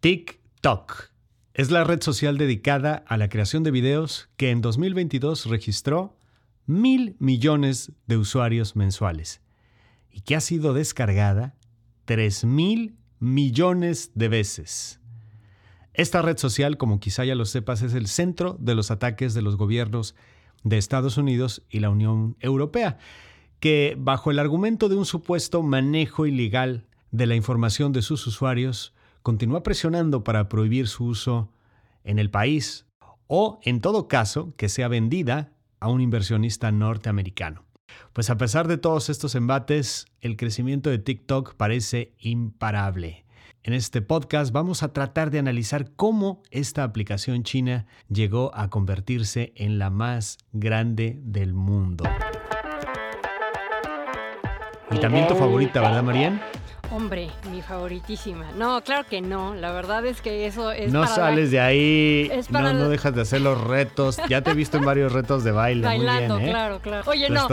TikTok es la red social dedicada a la creación de videos que en 2022 registró mil millones de usuarios mensuales y que ha sido descargada 3 mil millones de veces. Esta red social, como quizá ya lo sepas, es el centro de los ataques de los gobiernos de Estados Unidos y la Unión Europea, que bajo el argumento de un supuesto manejo ilegal de la información de sus usuarios, continúa presionando para prohibir su uso en el país o, en todo caso, que sea vendida a un inversionista norteamericano. Pues a pesar de todos estos embates, el crecimiento de TikTok parece imparable. En este podcast vamos a tratar de analizar cómo esta aplicación china llegó a convertirse en la más grande del mundo. Y también tu favorita, ¿verdad, Marian? Hombre, mi favoritísima. No, claro que no. La verdad es que eso es. No sales de ahí. no, no dejas de hacer los retos. Ya te he visto en varios retos de baile. Bailando, Muy bien, ¿eh? claro, claro. Oye, no.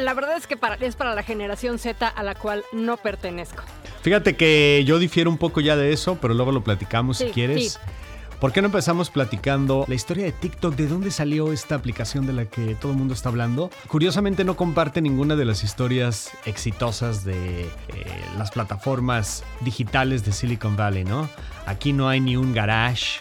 La verdad es que para, es para la generación Z a la cual no pertenezco. Fíjate que yo difiero un poco ya de eso, pero luego lo platicamos si quieres. Sí. ¿Por qué no empezamos platicando la historia de TikTok? ¿De dónde salió esta aplicación de la que todo el mundo está hablando? Curiosamente no comparte ninguna de las historias exitosas de eh, las plataformas digitales de Silicon Valley, ¿no? Aquí no hay ni un garage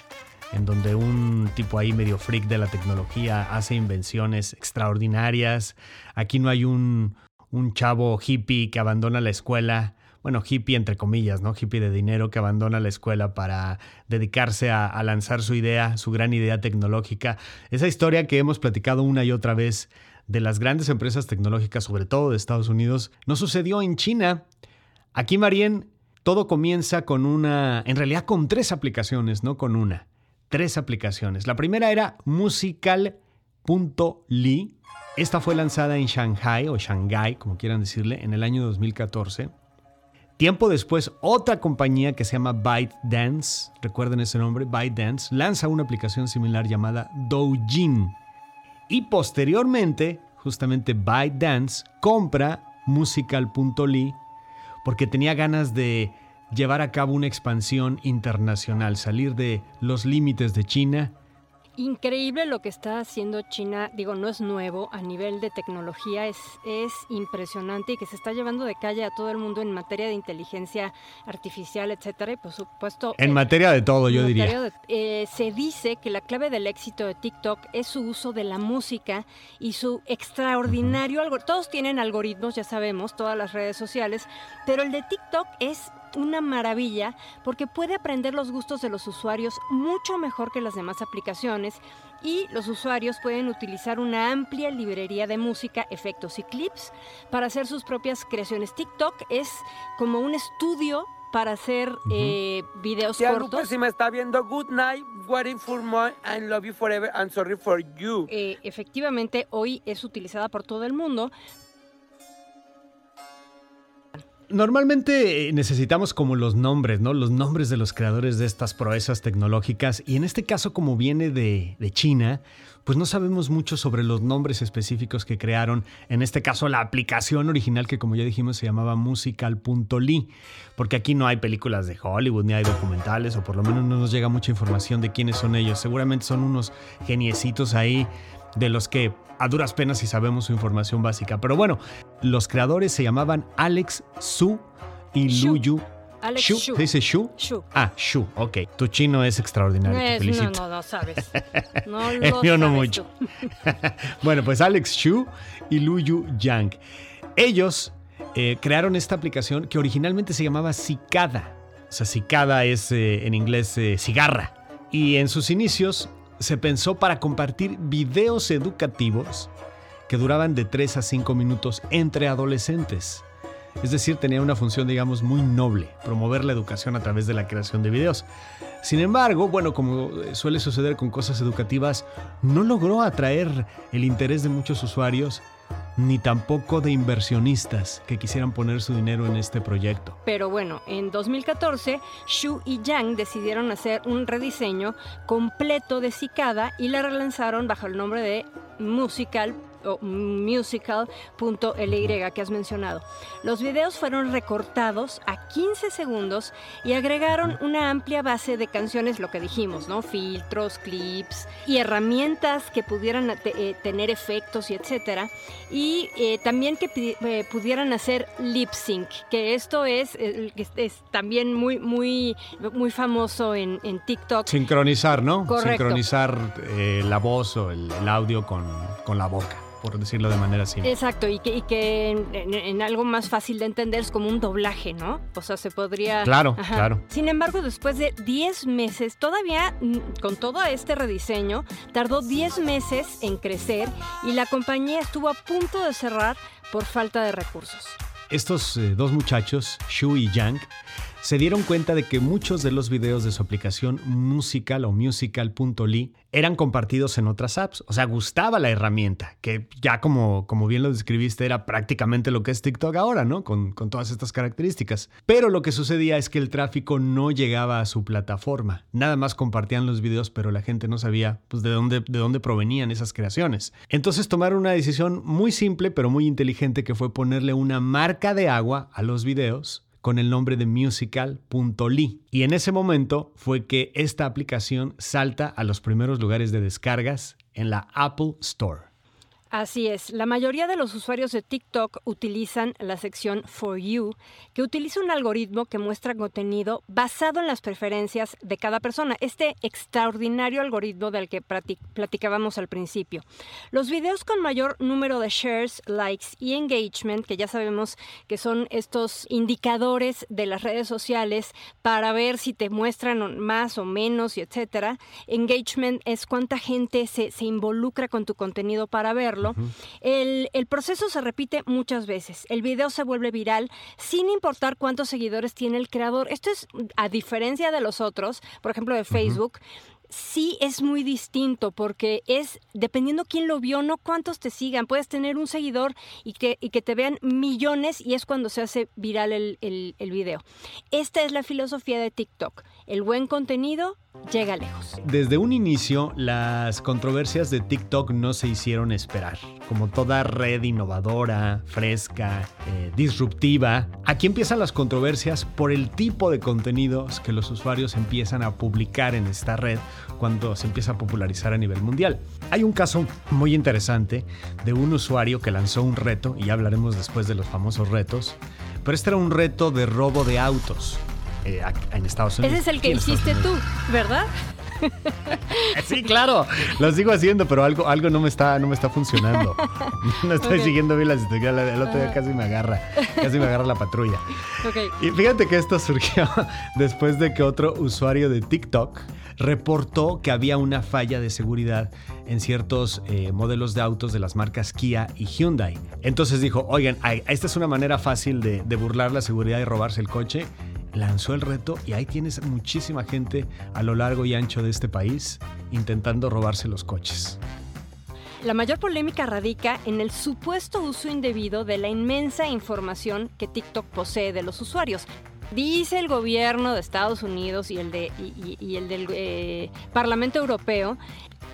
en donde un tipo ahí medio freak de la tecnología hace invenciones extraordinarias. Aquí no hay un, un chavo hippie que abandona la escuela bueno, hippie entre comillas, ¿no? Hippie de dinero que abandona la escuela para dedicarse a, lanzar su idea, su gran idea tecnológica. Esa historia que hemos platicado una y otra vez de las grandes empresas tecnológicas, sobre todo de Estados Unidos, no sucedió en China. Aquí, Marien, todo comienza con una, en realidad con tres aplicaciones, no con una. Tres aplicaciones. La primera era musical.ly. Esta fue lanzada en Shanghai o Shanghai, como quieran decirle, en el año 2014. Tiempo después, otra compañía que se llama ByteDance, recuerden ese nombre, ByteDance, lanza una aplicación similar llamada Doujin. Y posteriormente, justamente ByteDance compra musical.ly porque tenía ganas de llevar a cabo una expansión internacional, salir de los límites de China Increíble lo que está haciendo China, digo, no es nuevo, a nivel de tecnología es, es impresionante y que se está llevando de calle a todo el mundo en materia de inteligencia artificial, etcétera, y por supuesto... En materia de todo, yo diría. Eh, se dice que la clave del éxito de TikTok es su uso de la música y su extraordinario algoritmo. Todos tienen algoritmos, ya sabemos, todas las redes sociales, pero el de TikTok es una maravilla porque puede aprender los gustos de los usuarios mucho mejor que las demás aplicaciones y los usuarios pueden utilizar una amplia librería de música, efectos y clips para hacer sus propias creaciones. TikTok es como un estudio para hacer eh, videos cortos. si me está viendo, good night, waiting for more, I love you forever, I'm sorry for you. Eh, efectivamente, hoy es utilizada por todo el mundo, Normalmente eh, necesitamos como los nombres, ¿no? Los nombres de los creadores de estas proezas tecnológicas. Y en este caso, como viene de, China, pues no sabemos mucho sobre los nombres específicos que crearon. En este caso, la aplicación original que, como ya dijimos, se llamaba musical.ly. Porque aquí no hay películas de Hollywood, ni hay documentales, o por lo menos no nos llega mucha información de quiénes son ellos. Seguramente son unos geniecitos ahí de los que a duras penas si sabemos su información básica. Pero bueno, los creadores se llamaban Alex Su y Luyu. Alex Shu. ¿Se dice Shu? Shu. Ah, Shu, ok. Tu chino es extraordinario, te felicito. No, no, no sabes. No El mío no mucho. bueno, pues Alex Shu y Luyu Yang. Ellos eh, crearon esta aplicación que originalmente se llamaba Cicada. O sea, Cicada es eh, en inglés eh, cigarra. Y en sus inicios se pensó para compartir videos educativos que duraban de 3 a 5 minutos entre adolescentes. Es decir, tenía una función, digamos, muy noble, promover la educación a través de la creación de videos. Sin embargo, bueno, como suele suceder con cosas educativas, no logró atraer el interés de muchos usuarios ni tampoco de inversionistas que quisieran poner su dinero en este proyecto. Pero bueno, en 2014, Xu y Yang decidieron hacer un rediseño completo de Cicada y la relanzaron bajo el nombre de Musical musical.ly que has mencionado. Los videos fueron recortados a 15 segundos y agregaron una amplia base de canciones, lo que dijimos, ¿no? Filtros, clips y herramientas que pudieran eh, tener efectos y etcétera. Y eh, también que eh, pudieran hacer lip sync, que esto es, es también muy, muy, muy famoso en, TikTok. Sincronizar, ¿no? Sincronizar la voz o el, audio con, con la boca por decirlo de manera simple. Exacto, y que, y que en, algo más fácil de entender es como un doblaje, ¿no? O sea, se podría... Claro, claro. Sin embargo, después de 10 meses, todavía mm, con todo este rediseño, tardó 10 meses en crecer y la compañía estuvo a punto de cerrar por falta de recursos. Estos eh, dos muchachos, Shu y Yang, se dieron cuenta de que muchos de los videos de su aplicación Musical o musical.ly eran compartidos en otras apps. O sea, gustaba la herramienta, que ya como, como bien lo describiste, era prácticamente lo que es TikTok ahora, ¿no? Con, con todas estas características. Pero lo que sucedía es que el tráfico no llegaba a su plataforma. Nada más compartían los videos, pero la gente no sabía pues, de, dónde, de dónde provenían esas creaciones. Entonces tomaron una decisión muy simple, pero muy inteligente, que fue ponerle una marca de agua a los videos con el nombre de musical.ly. Y en ese momento fue que esta aplicación salta a los primeros lugares de descargas en la Apple Store. Así es, la mayoría de los usuarios de TikTok utilizan la sección For You, que utiliza un algoritmo que muestra contenido basado en las preferencias de cada persona, este extraordinario algoritmo del que platicábamos al principio. Los videos con mayor número de shares, likes y engagement, que ya sabemos que son estos indicadores de las redes sociales para ver si te muestran más o menos y etcétera. Engagement es cuánta gente se, se involucra con tu contenido para verlo el, el, proceso se repite muchas veces. El video se vuelve viral sin importar cuántos seguidores tiene el creador. Esto es a diferencia de los otros, por ejemplo de Facebook sí es muy distinto porque es, dependiendo quién lo vio, no cuántos te sigan. Puedes tener un seguidor y que, y que te vean millones y es cuando se hace viral el, el, el video. Esta es la filosofía de TikTok. El buen contenido llega lejos. Desde un inicio, las controversias de TikTok no se hicieron esperar. Como toda red innovadora, fresca, eh, disruptiva, aquí empiezan las controversias por el tipo de contenidos que los usuarios empiezan a publicar en esta red cuando se empieza a popularizar a nivel mundial. Hay un caso muy interesante de un usuario que lanzó un reto, y ya hablaremos después de los famosos retos, pero este era un reto de robo de autos. Eh, en Estados Unidos. Ese es el que hiciste tú, ¿verdad? sí, claro, lo sigo haciendo, pero algo, algo no me está, no me está funcionando. No estoy siguiendo bien la situación. El otro día casi me agarra, casi me agarra la patrulla. Y fíjate que esto surgió después de que otro usuario de TikTok reportó que había una falla de seguridad en ciertos eh, modelos de autos de las marcas Kia y Hyundai. Entonces dijo, oigan, esta es una manera fácil de, de burlar la seguridad y robarse el coche lanzó el reto y ahí tienes muchísima gente a lo largo y ancho de este país intentando robarse los coches. La mayor polémica radica en el supuesto uso indebido de la inmensa información que TikTok posee de los usuarios. Dice el gobierno de Estados Unidos y el, de, y, el del eh, Parlamento Europeo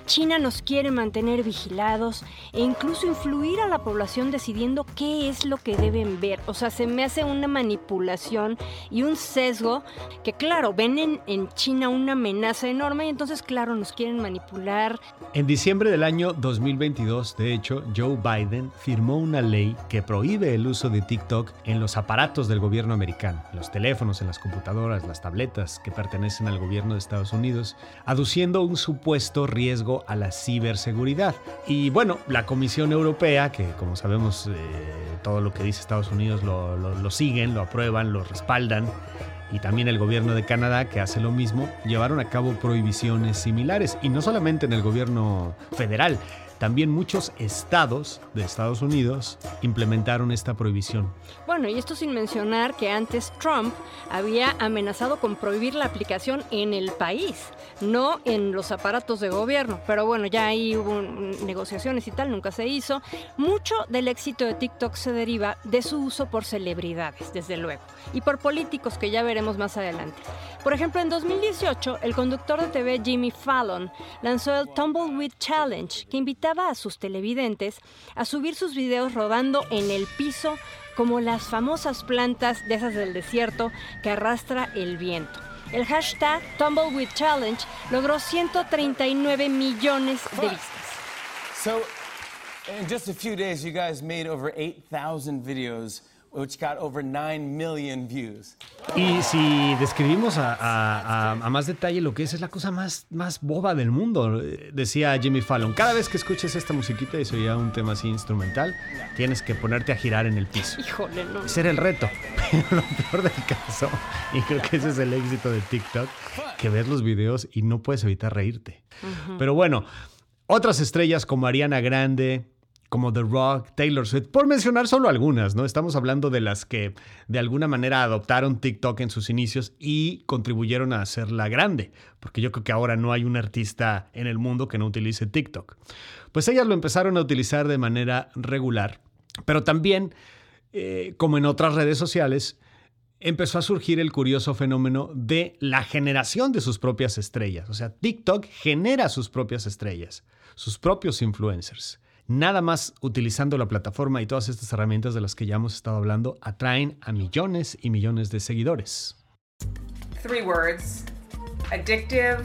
China nos quiere mantener vigilados e incluso influir a la población decidiendo qué es lo que deben ver. O sea, se me hace una manipulación y un sesgo que, claro, ven en, China una amenaza enorme y entonces, claro, nos quieren manipular. En diciembre del año 2022, de hecho, Joe Biden firmó una ley que prohíbe el uso de TikTok en los aparatos del gobierno americano, los teléfonos, en las computadoras, las tabletas que pertenecen al gobierno de Estados Unidos, aduciendo un supuesto riesgo a la ciberseguridad. Y bueno, la Comisión Europea, que como sabemos eh, todo lo que dice Estados Unidos lo, lo siguen, lo aprueban, lo respaldan, y también el gobierno de Canadá, que hace lo mismo, llevaron a cabo prohibiciones similares, y no solamente en el gobierno federal, también muchos estados de Estados Unidos implementaron esta prohibición. Bueno, y esto sin mencionar que antes Trump había amenazado con prohibir la aplicación en el país, no en los aparatos de gobierno. Pero bueno, ya ahí hubo negociaciones y tal, nunca se hizo. Mucho del éxito de TikTok se deriva de su uso por celebridades, desde luego, y por políticos que ya veremos más adelante. Por ejemplo, en 2018, el conductor de TV Jimmy Fallon lanzó el Tumbleweed Challenge, que invita a sus televidentes a subir sus videos rodando en el piso como las famosas plantas de esas del desierto que arrastra el viento. El hashtag Tumbleweed Challenge logró 139 millones de vistas. So, in just a few days, you guys made over 8,000 videos which got over 9 million views. Y si describimos a, más detalle lo que es, es la cosa más, más boba del mundo, decía Jimmy Fallon. Cada vez que escuches esta musiquita y se oía un tema así instrumental, tienes que ponerte a girar en el piso. Híjole, no. Ese era el reto. Pero lo peor del caso, y creo que ese es el éxito de TikTok, que ves los videos y no puedes evitar reírte. Pero bueno, otras estrellas como Ariana Grande, como The Rock, Taylor Swift, por mencionar solo algunas, ¿no? Estamos hablando de las que de alguna manera adoptaron TikTok en sus inicios y contribuyeron a hacerla grande, porque yo creo que ahora no hay un artista en el mundo que no utilice TikTok. Pues ellas lo empezaron a utilizar de manera regular, pero también, eh, como en otras redes sociales, empezó a surgir el curioso fenómeno de la generación de sus propias estrellas. O sea, TikTok genera sus propias estrellas, sus propios influencers nada más utilizando la plataforma y todas estas herramientas de las que ya hemos estado hablando, atraen a millones y millones de seguidores. Three words. Addictive,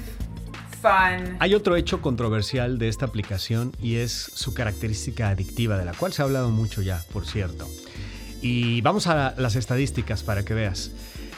fun. Hay otro hecho controversial de esta aplicación y es su característica adictiva, de la cual se ha hablado mucho ya, por cierto. Y vamos a las estadísticas para que veas.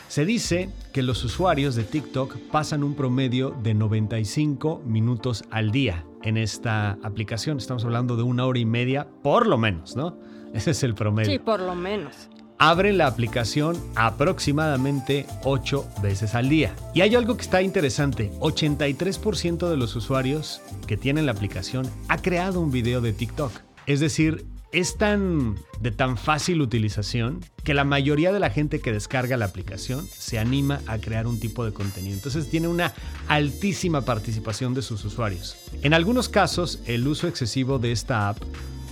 Se dice que los usuarios de TikTok pasan un promedio de 95 minutos al día en esta aplicación. Estamos hablando de una hora y media, por lo menos, ¿no? Ese es el promedio. Sí, por lo menos. Abren la aplicación aproximadamente 8 veces al día. Y hay algo que está interesante. 83% de los usuarios que tienen la aplicación ha creado un video de TikTok. Es decir, es tan de tan fácil utilización que la mayoría de la gente que descarga la aplicación se anima a crear un tipo de contenido. Entonces tiene una altísima participación de sus usuarios. En algunos casos, el uso excesivo de esta app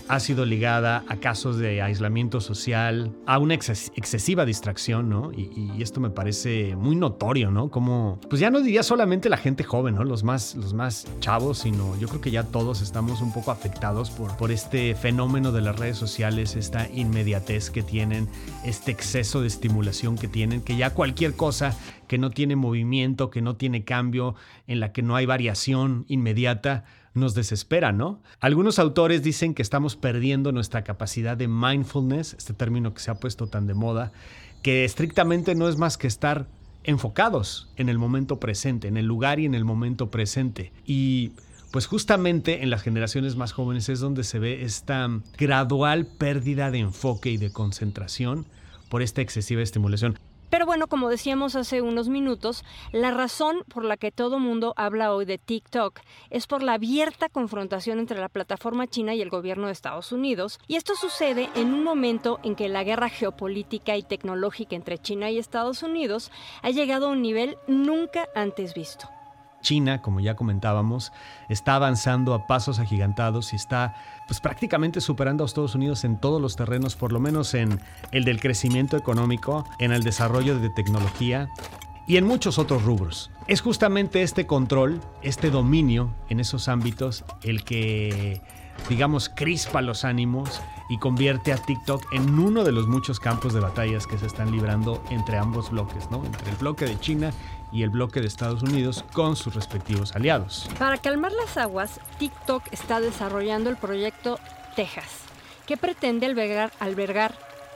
ha sido ligada a casos de aislamiento social, a una excesiva distracción, ¿no? Y, esto me parece muy notorio, ¿no? Como, pues ya no diría solamente la gente joven, ¿no? Los más, los más chavos, sino yo creo que ya todos estamos un poco afectados por, por este fenómeno de las redes sociales, esta inmediatez que tienen, este exceso de estimulación que tienen, que ya cualquier cosa que no tiene movimiento, que no tiene cambio, en la que no hay variación inmediata, nos desespera, ¿no? Algunos autores dicen que estamos perdiendo nuestra capacidad de mindfulness, este término que se ha puesto tan de moda, que estrictamente no es más que estar enfocados en el momento presente, en el lugar y en el momento presente. Y pues justamente en las generaciones más jóvenes es donde se ve esta gradual pérdida de enfoque y de concentración por esta excesiva estimulación. Pero bueno, como decíamos hace unos minutos, la razón por la que todo mundo habla hoy de TikTok es por la abierta confrontación entre la plataforma china y el gobierno de Estados Unidos. Y esto sucede en un momento en que la guerra geopolítica y tecnológica entre China y Estados Unidos ha llegado a un nivel nunca antes visto. China, como ya comentábamos, está avanzando a pasos agigantados y está pues, prácticamente superando a Estados Unidos en todos los terrenos, por lo menos en el del crecimiento económico, en el desarrollo de tecnología y en muchos otros rubros. Es justamente este control, este dominio en esos ámbitos el que digamos, crispa los ánimos y convierte a TikTok en uno de los muchos campos de batallas que se están librando entre ambos bloques, ¿no? Entre el bloque de China y el bloque de Estados Unidos con sus respectivos aliados. Para calmar las aguas, TikTok está desarrollando el proyecto Texas, que pretende albergar, albergar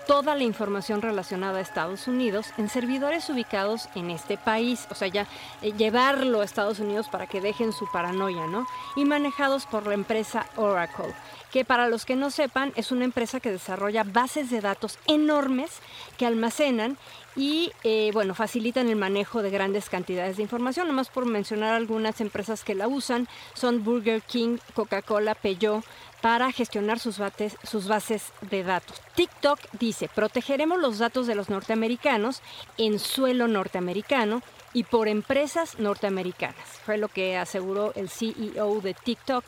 toda la información relacionada a Estados Unidos en servidores ubicados en este país, o sea, ya eh, llevarlo a Estados Unidos para que dejen su paranoia, ¿no? Y manejados por la empresa Oracle, que para los que no sepan es una empresa que desarrolla bases de datos enormes que almacenan y eh, bueno, facilitan el manejo de grandes cantidades de información. Nomás por mencionar algunas empresas que la usan, son Burger King, Coca-Cola, Peugeot, para gestionar sus, bases de datos. TikTok dice, protegeremos los datos de los norteamericanos en suelo norteamericano y por empresas norteamericanas. Fue lo que aseguró el CEO de TikTok,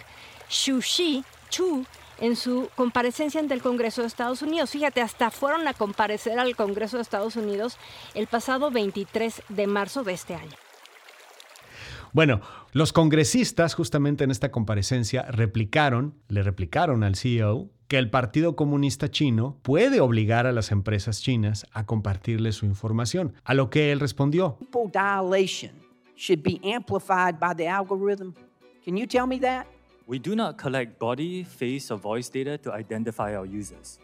Shushi Chu, en su comparecencia ante el Congreso de Estados Unidos. Fíjate, hasta fueron a comparecer al Congreso de Estados Unidos el pasado 23 de marzo de este año. Bueno, los congresistas justamente en esta comparecencia replicaron, le replicaron al CEO que el Partido Comunista Chino puede obligar a las empresas chinas a compartirle su información, a lo que él respondió. dilation should be amplified by the algorithm. Can you tell me that? We do not collect body, face, or voice data to identify our users.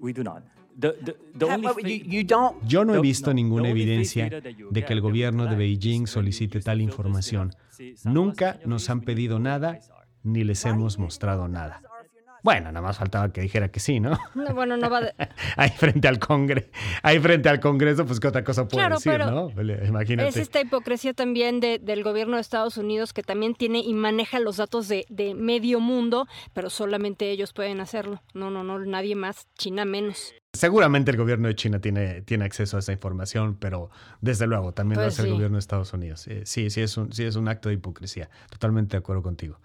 We do not. The, the, the Ha- only but fa- you, you don't. Yo no he visto no. ninguna evidencia de que el gobierno de Beijing solicite tal información. Nunca nos han we pedido nada ni les hemos mostrado nada. Bueno, nada más faltaba que dijera que sí, ¿no? No, bueno, no va de- Ahí frente al Congreso, ahí frente al Congreso, pues qué otra cosa puede Claro, decir, pero ¿no? Imagínate. Es esta hipocresía también de- del gobierno de Estados Unidos que también tiene y maneja los datos de, de medio mundo, pero solamente ellos pueden hacerlo. No, no, no, nadie más, China menos. Seguramente el gobierno de China tiene, tiene acceso a esa información, pero desde luego también lo Pues hace el gobierno de Estados Unidos. Eh, sí, sí es, un, sí es un acto de hipocresía. Totalmente de acuerdo contigo.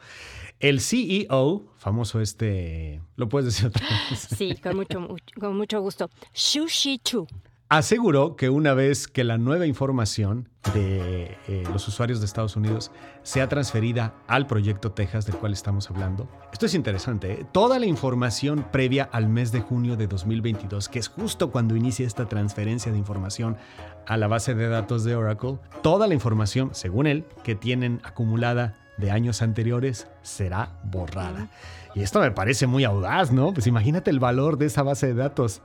El CEO, famoso este, lo puedes decir otra vez, Sí, con mucho, mucho- con mucho gusto. Xu Chu. Aseguró que una vez que la nueva información de eh, los usuarios de Estados Unidos sea transferida al proyecto Texas del cual estamos hablando, esto es interesante, ¿eh? toda la información previa al mes de junio de 2022, que es justo cuando inicia esta transferencia de información a la base de datos de Oracle, toda la información, según él, que tienen acumulada de años anteriores será borrada. Y esto me parece muy audaz, ¿no? Pues imagínate el valor de esa base de datos.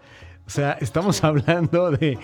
O sea, estamos hablando de,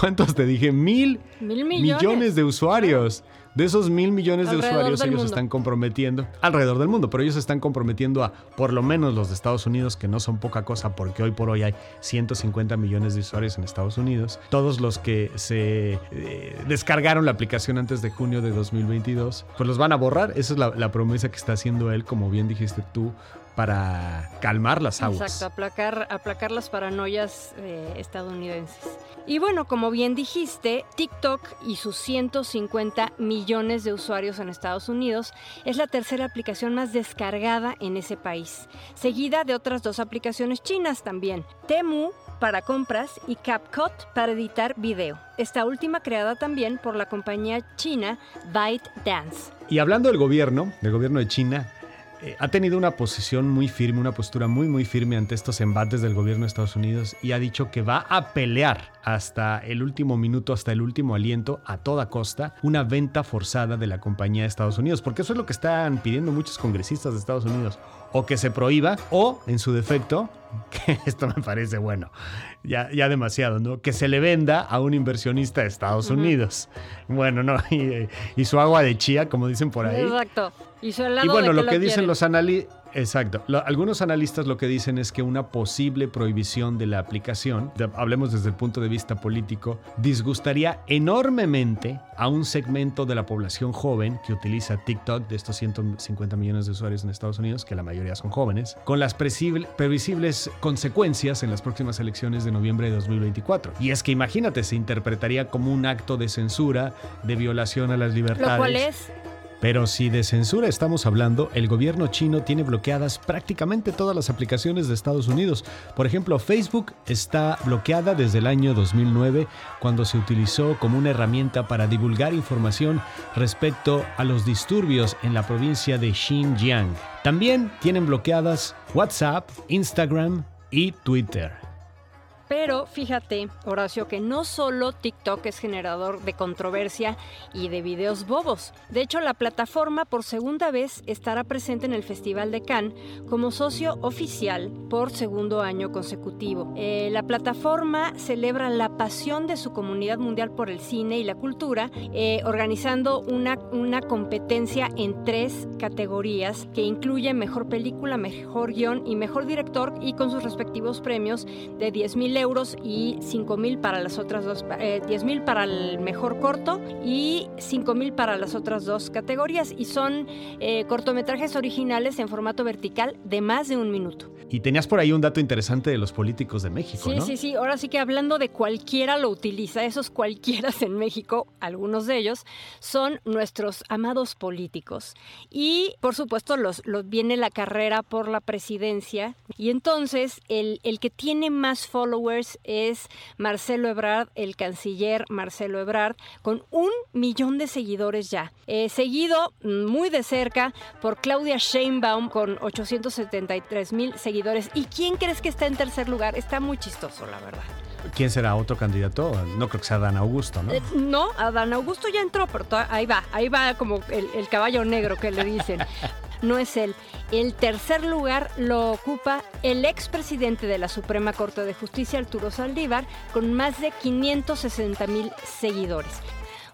¿cuántos te dije? Mil Mil millones. de usuarios. De esos mil millones de Alrededor usuarios, ellos mundo. están comprometiendo alrededor del mundo, pero ellos están comprometiendo a por lo menos los de Estados Unidos, que no son poca cosa, porque hoy por hoy hay 150 millones de usuarios en Estados Unidos. Todos los que se eh, descargaron la aplicación antes de junio de 2022, pues los van a borrar. Esa es la, la promesa que está haciendo él, como bien dijiste tú, para calmar las aguas. Exacto, aplacar, aplacar las paranoias eh, estadounidenses. Y bueno, como bien dijiste, TikTok y sus 150 millones de usuarios en Estados Unidos es la tercera aplicación más descargada en ese país, seguida de otras dos aplicaciones chinas también, Temu para compras y CapCut para editar video. Esta última creada también por la compañía china ByteDance. Y hablando del gobierno, del gobierno de China, ha tenido una posición muy firme, una postura muy, muy firme ante estos embates del gobierno de Estados Unidos y ha dicho que va a pelear hasta el último minuto, hasta el último aliento, a toda costa, una venta forzada de la compañía de Estados Unidos, porque eso es lo que están pidiendo muchos congresistas de Estados Unidos, o que se prohíba, o, en su defecto, que esto me parece bueno, ya, ya demasiado, ¿no? Que se le venda a un inversionista de Estados Unidos. Bueno, no, y, y su agua de chía, como dicen por ahí. Exacto. Y, su helado Y bueno, de lo que dicen quieren. los analistas, exacto, Lo- algunos analistas lo que dicen es que una posible prohibición de la aplicación, de- hablemos desde el punto de vista político, disgustaría enormemente a un segmento de la población joven que utiliza TikTok, de estos 150 millones de usuarios en Estados Unidos, que la mayoría son jóvenes, con las previsibles consecuencias en las próximas elecciones de noviembre de 2024. Y es que imagínate, se interpretaría como un acto de censura, de violación a las libertades. Lo cual es Pero si de censura estamos hablando, el gobierno chino tiene bloqueadas prácticamente todas las aplicaciones de Estados Unidos. Por ejemplo, Facebook está bloqueada desde el año 2009, cuando se utilizó como una herramienta para divulgar información respecto a los disturbios en la provincia de Xinjiang. También tienen bloqueadas WhatsApp, Instagram y Twitter. Pero fíjate, Horacio, que no solo TikTok es generador de controversia y de videos bobos. De hecho, la plataforma por segunda vez estará presente en el Festival de Cannes como socio oficial por segundo año consecutivo. Eh, la plataforma celebra la pasión de su comunidad mundial por el cine y la cultura, eh, organizando una, una competencia en tres categorías que incluye mejor película, mejor guion y mejor director y con sus respectivos premios de 10 mil euros y 5 mil para las otras dos, eh, 10 mil para el mejor corto y 5 mil para las otras dos categorías y son eh, cortometrajes originales en formato vertical de más de un minuto. Y tenías por ahí un dato interesante de los políticos de México, Sí, ¿no? sí, sí. Ahora sí que hablando de cualquiera lo utiliza, esos cualquieras en México, algunos de ellos, son nuestros amados políticos. Y por supuesto los, los viene la carrera por la presidencia. Y entonces el, el que tiene más followers es Marcelo Ebrard, el canciller Marcelo Ebrard, con un millón de seguidores ya. Eh, seguido muy de cerca por Claudia Sheinbaum con 873 mil seguidores. ¿Y quién crees que está en tercer lugar? Está muy chistoso, la verdad. ¿Quién será otro candidato? No creo que sea Dan Augusto, ¿no? Eh, no, Adán Augusto ya entró, pero ahí va, ahí va como el, el caballo negro que le dicen. no es él. El tercer lugar lo ocupa el expresidente de la Suprema Corte de Justicia, Arturo Saldívar, con más de 560 mil seguidores.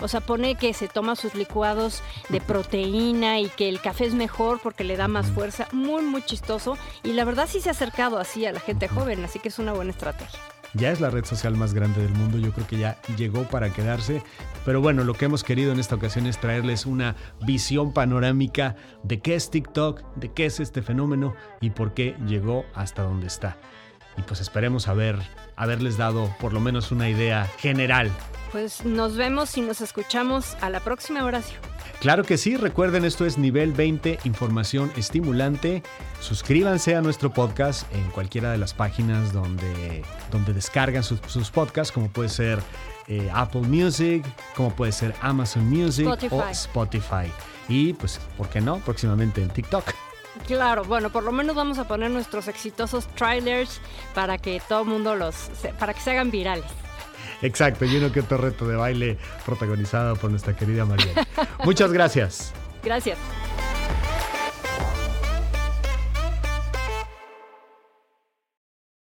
O sea, pone que se toma sus licuados de proteína y que el café es mejor porque le da más fuerza. Muy, muy chistoso. Y la verdad sí se ha acercado así a la gente joven, así que es una buena estrategia ya es la red social más grande del mundo, yo creo que ya llegó para quedarse, pero bueno, lo que hemos querido en esta ocasión es traerles una visión panorámica de qué es TikTok, de qué es este fenómeno y por qué llegó hasta donde está. Y pues esperemos haber, haberles dado por lo menos una idea general. Pues nos vemos y nos escuchamos a la próxima oración. Claro que sí, recuerden esto es nivel 20, información estimulante. Suscríbanse a nuestro podcast en cualquiera de las páginas donde, donde descargan sus, podcasts, como puede ser eh, Apple Music, como puede ser Amazon Music o Spotify. Y pues, ¿por qué no? Próximamente en TikTok. Claro, bueno, por lo menos vamos a poner nuestros exitosos trailers para que todo el mundo los, para que se hagan virales. Exacto, y uno que otro reto de baile protagonizado por nuestra querida María. Muchas gracias. Gracias.